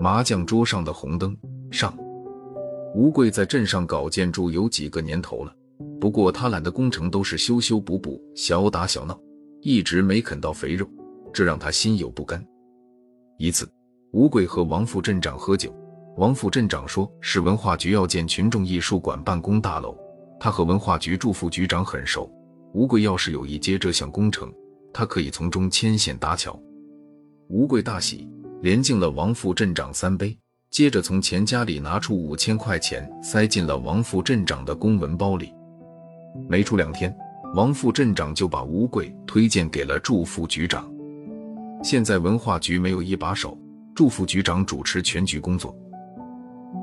麻将桌上的红灯上，吴贵在镇上搞建筑有几个年头了，不过他揽的工程都是修修补补、小打小闹，一直没啃到肥肉，这让他心有不甘。一次，吴贵和王副镇长喝酒，王副镇长说是文化局要建群众艺术馆办公大楼，他和文化局祝副局长很熟，吴贵要是有意接这项工程，他可以从中牵线搭桥。吴贵大喜，连敬了王副镇长三杯，接着从钱家里拿出五千块钱，塞进了王副镇长的公文包里。没出两天，王副镇长就把吴贵推荐给了祝副局长。现在文化局没有一把手，祝副局长主持全局工作。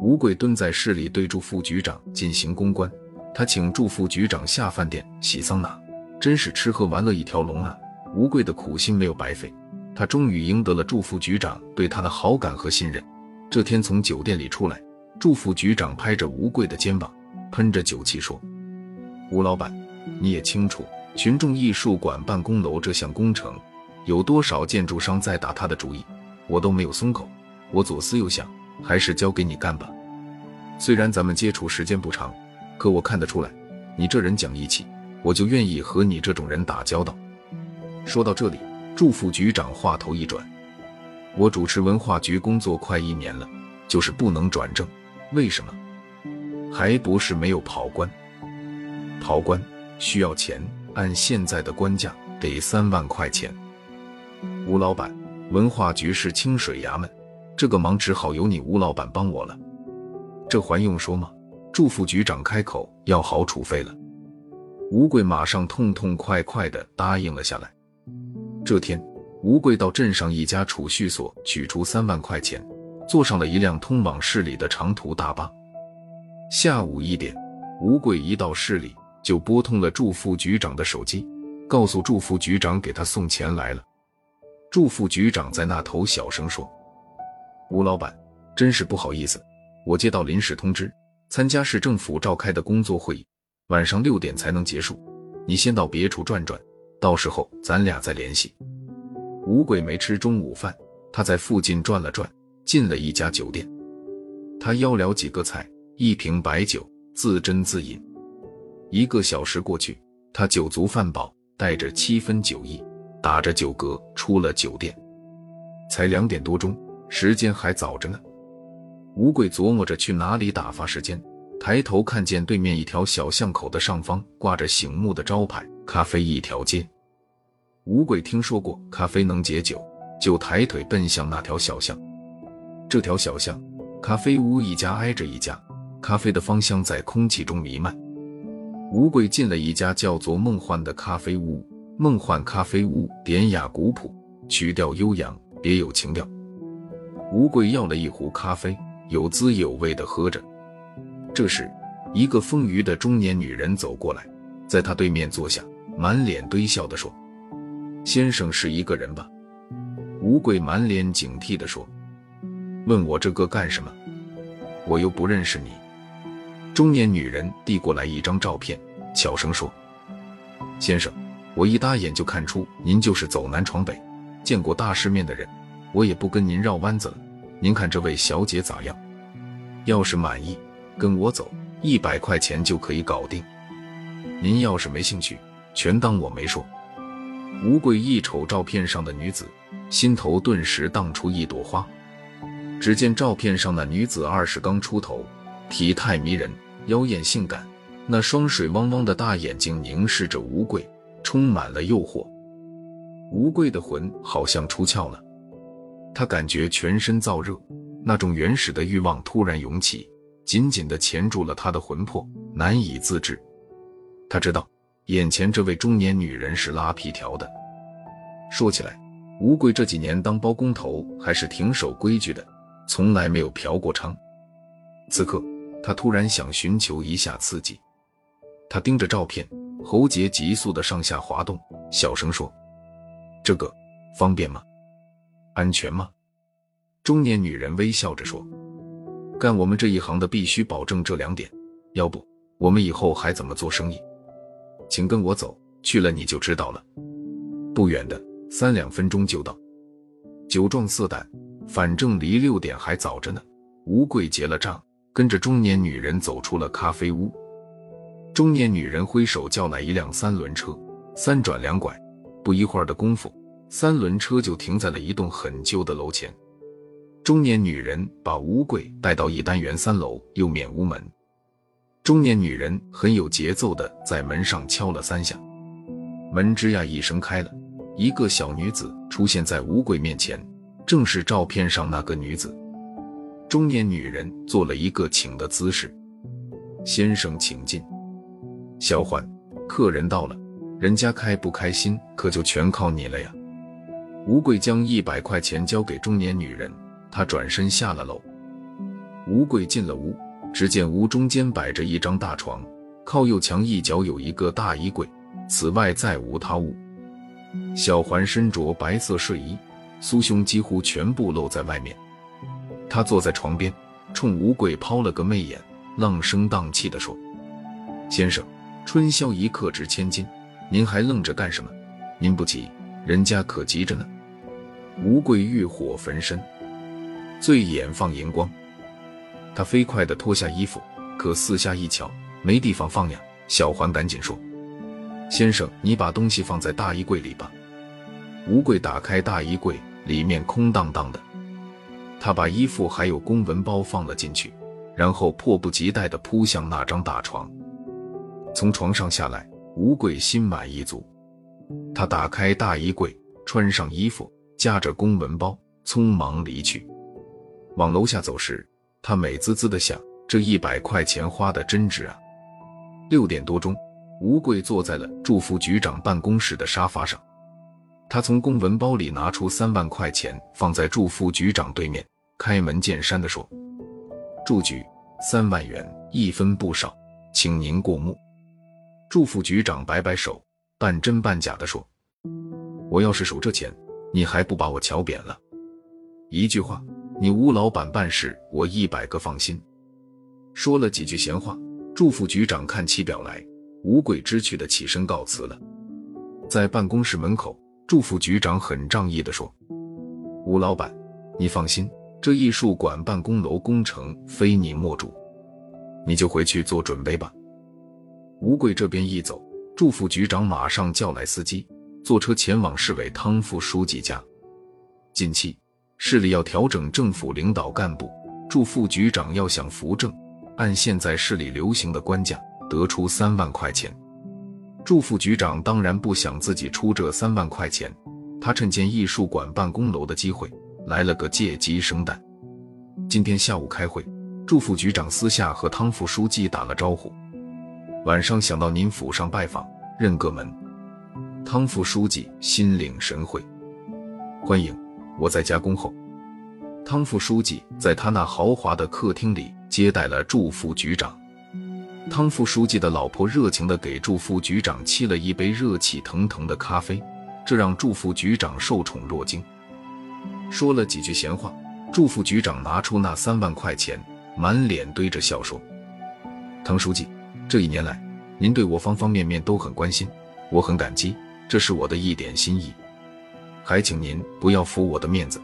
吴贵蹲在市里对祝副局长进行公关，他请祝副局长下饭店、洗桑拿，真是吃喝玩乐一条龙啊！吴贵的苦心没有白费。他终于赢得了祝副局长对他的好感和信任。这天从酒店里出来，祝副局长拍着吴贵的肩膀，喷着酒气说：“吴老板，你也清楚，群众艺术馆办公楼这项工程，有多少建筑商在打他的主意，我都没有松口。我左思右想，还是交给你干吧。虽然咱们接触时间不长，可我看得出来，你这人讲义气，我就愿意和你这种人打交道。”说到这里。祝副局长话头一转：“我主持文化局工作快一年了，就是不能转正，为什么？还不是没有跑官？跑官需要钱，按现在的官价得三万块钱。吴老板，文化局是清水衙门，这个忙只好由你吴老板帮我了。这还用说吗？”祝副局长开口要好处费了，吴贵马上痛痛快快地答应了下来。这天，吴贵到镇上一家储蓄所取出三万块钱，坐上了一辆通往市里的长途大巴。下午一点，吴贵一到市里就拨通了祝副局长的手机，告诉祝副局长给他送钱来了。祝副局长在那头小声说：“吴老板，真是不好意思，我接到临时通知，参加市政府召开的工作会议，晚上六点才能结束，你先到别处转转。”到时候咱俩再联系。吴贵没吃中午饭，他在附近转了转，进了一家酒店。他要了几个菜，一瓶白酒，自斟自饮。一个小时过去，他酒足饭饱，带着七分酒意，打着酒嗝出了酒店。才两点多钟，时间还早着呢。吴贵琢磨着去哪里打发时间，抬头看见对面一条小巷口的上方挂着醒目的招牌。咖啡一条街，吴贵听说过咖啡能解酒，就抬腿奔向那条小巷。这条小巷，咖啡屋一家挨着一家，咖啡的芳香在空气中弥漫。吴贵进了一家叫做“梦幻”的咖啡屋。梦幻咖啡屋典雅古朴，曲调悠扬，别有情调。吴贵要了一壶咖啡，有滋有味的喝着。这时，一个丰腴的中年女人走过来，在他对面坐下。满脸堆笑的说：“先生是一个人吧？”吴贵满脸警惕的说：“问我这个干什么？我又不认识你。”中年女人递过来一张照片，悄声说：“先生，我一搭眼就看出您就是走南闯北、见过大世面的人，我也不跟您绕弯子了。您看这位小姐咋样？要是满意，跟我走，一百块钱就可以搞定。您要是没兴趣。”全当我没说。吴贵一瞅照片上的女子，心头顿时荡出一朵花。只见照片上那女子二十刚出头，体态迷人，妖艳性感，那双水汪汪的大眼睛凝视着吴贵，充满了诱惑。吴贵的魂好像出窍了，他感觉全身燥热，那种原始的欲望突然涌起，紧紧地钳住了他的魂魄，难以自制。他知道。眼前这位中年女人是拉皮条的。说起来，吴贵这几年当包工头还是挺守规矩的，从来没有嫖过娼。此刻，他突然想寻求一下刺激。他盯着照片，喉结急速的上下滑动，小声说：“这个方便吗？安全吗？”中年女人微笑着说：“干我们这一行的必须保证这两点，要不我们以后还怎么做生意？”请跟我走，去了你就知道了。不远的，三两分钟就到。酒壮色胆，反正离六点还早着呢。吴贵结了账，跟着中年女人走出了咖啡屋。中年女人挥手叫来一辆三轮车，三转两拐，不一会儿的功夫，三轮车就停在了一栋很旧的楼前。中年女人把吴贵带到一单元三楼右面屋门。中年女人很有节奏的在门上敲了三下，门吱呀一声开了，一个小女子出现在吴贵面前，正是照片上那个女子。中年女人做了一个请的姿势：“先生，请进。”小环，客人到了，人家开不开心可就全靠你了呀。吴贵将一百块钱交给中年女人，他转身下了楼。吴贵进了屋，只见屋中间摆着一张大床，靠右墙一角有一个大衣柜，此外再无他物。小环身着白色睡衣，酥胸几乎全部露在外面。他坐在床边，冲吴贵抛了个媚眼，浪声荡气地说：“先生。”春宵一刻值千金，您还愣着干什么？您不急，人家可急着呢。吴贵欲火焚身，醉眼放银光。他飞快地脱下衣服，可四下一瞧，没地方放呀。小环赶紧说：“先生，你把东西放在大衣柜里吧。”吴贵打开大衣柜，里面空荡荡的。他把衣服还有公文包放了进去，然后迫不及待地扑向那张大床。从床上下来，吴贵心满意足。他打开大衣柜，穿上衣服，夹着公文包，匆忙离去。往楼下走时，他美滋滋的想：这一百块钱花的真值啊！六点多钟，吴贵坐在了祝副局长办公室的沙发上。他从公文包里拿出三万块钱，放在祝副局长对面，开门见山的说：“祝局，三万元，一分不少，请您过目。”祝副局长摆摆手，半真半假的说：“我要是数这钱，你还不把我瞧扁了？一句话，你吴老板办事，我一百个放心。”说了几句闲话，祝副局长看起表来，无鬼知趣的起身告辞了。在办公室门口，祝副局长很仗义的说：“吴老板，你放心，这艺术馆办公楼工程非你莫属，你就回去做准备吧。”吴贵这边一走，祝副局长马上叫来司机，坐车前往市委汤副书记家。近期市里要调整政府领导干部，祝副局长要想扶正，按现在市里流行的官价，得出三万块钱。祝副局长当然不想自己出这三万块钱，他趁建艺术馆办公楼的机会，来了个借鸡生蛋。今天下午开会，祝副局长私下和汤副书记打了招呼。晚上想到您府上拜访，认个门。汤副书记心领神会，欢迎我在家恭候。汤副书记在他那豪华的客厅里接待了祝副局长。汤副书记的老婆热情地给祝副局长沏了一杯热气腾腾的咖啡，这让祝副局长受宠若惊。说了几句闲话，祝副局长拿出那三万块钱，满脸堆着笑说：“汤书记。”这一年来，您对我方方面面都很关心，我很感激，这是我的一点心意，还请您不要扶我的面子。